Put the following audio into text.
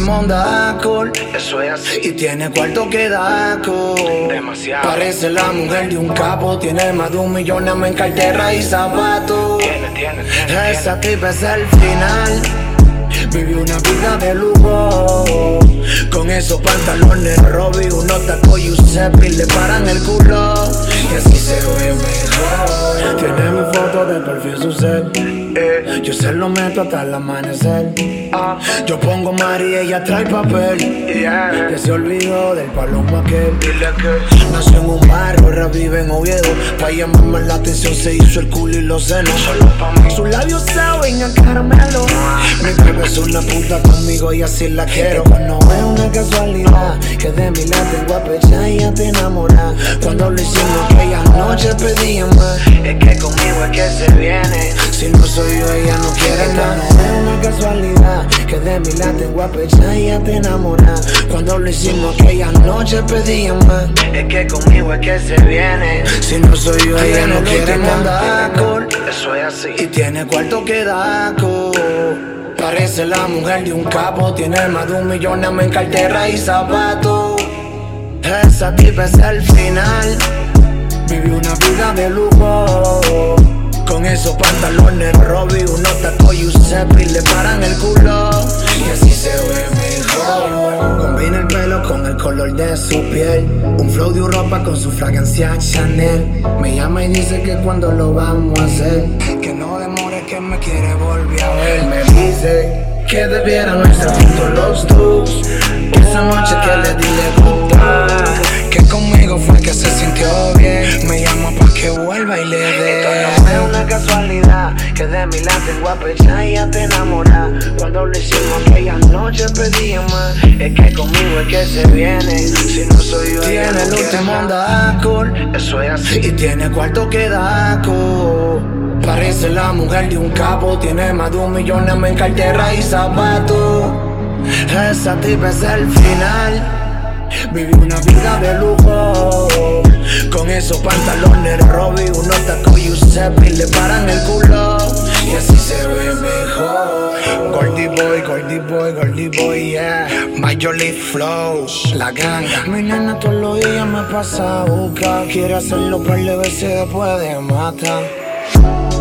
monda alcohol. Eso es así. Y tiene cuarto que daco. Demasiado. Parece la mujer de un capo. Tiene más de un millón en cartera y zapatos. Tiene, tiene, tiene. Esa tipa es el final. Vive una vida de lujo. Con esos pantalones Robbie, unos tacos Giuseppe le paran el culo. Y así se ve mejor. Tiene mi foto de perfil su set. Yo se lo meto hasta el amanecer. Yo pongo Mari y ella trae papel. Que se olvidó del palomo aquel. Nació en un barrio, revive en Oviedo. Pa' llamarme la atención se hizo el culo y los senos. solo pa' mí. Sus labios saben a caramelo. Mi bebé es una puta conmigo y así la quiero. No es una casualidad que de mi lado tengo a y ya te enamoras. Cuando lo hicimos aquella noche pedía más. Es que conmigo es que se viene. Si no soy yo, ella no quiere nada. No es una casualidad que de mi lado tengo a pecha y ya te enamoras. Cuando lo hicimos aquella noche pedía más. Es que conmigo es que se viene. Si no soy yo, ella no quiere nada. Eso es así. Y tiene cuarto que daco. Parece la mujer de un capo. Tiene más de un millón en cartera y zapatos. Esa tipa es el final. Vive una vida de lujo. Con esos pantalones Robbie, unos tacos Giuseppe le paran el culo. Y así se ve mejor. Combina el pelo con el color de su piel. Un flow de Europa con su fragancia Chanel. Me llama y dice que cuando lo vamos a hacer. Que no demore, que me quiere volver a ver. Me dice que debieran estar juntos los dos. Que esa noche que le di le gustó. Que conmigo fue que se sintió bien. Me llama pa' que vuelva y le dé. Que de mi lado tengo a pensar y ya te enamoras. Cuando lo hicimos aquella noche pedía más. Es que conmigo es que se viene. Si no soy yo, Tiene luz nada. monda alcohol. Eso es así. Y tiene cuarto que daco. Parece la mujer de un capo. Tiene más de un millón en cartera y zapatos. Esa tipa es el final. Vive una vida de lujo. Con esos pantalones Robbie, unos tacos Giuseppe le paran el culo. Boy, boy, yeah. Majorly flows, la ganga. Mi nena todos los días me pasa a buscar. Quiere hacerlo par de veces después de matar.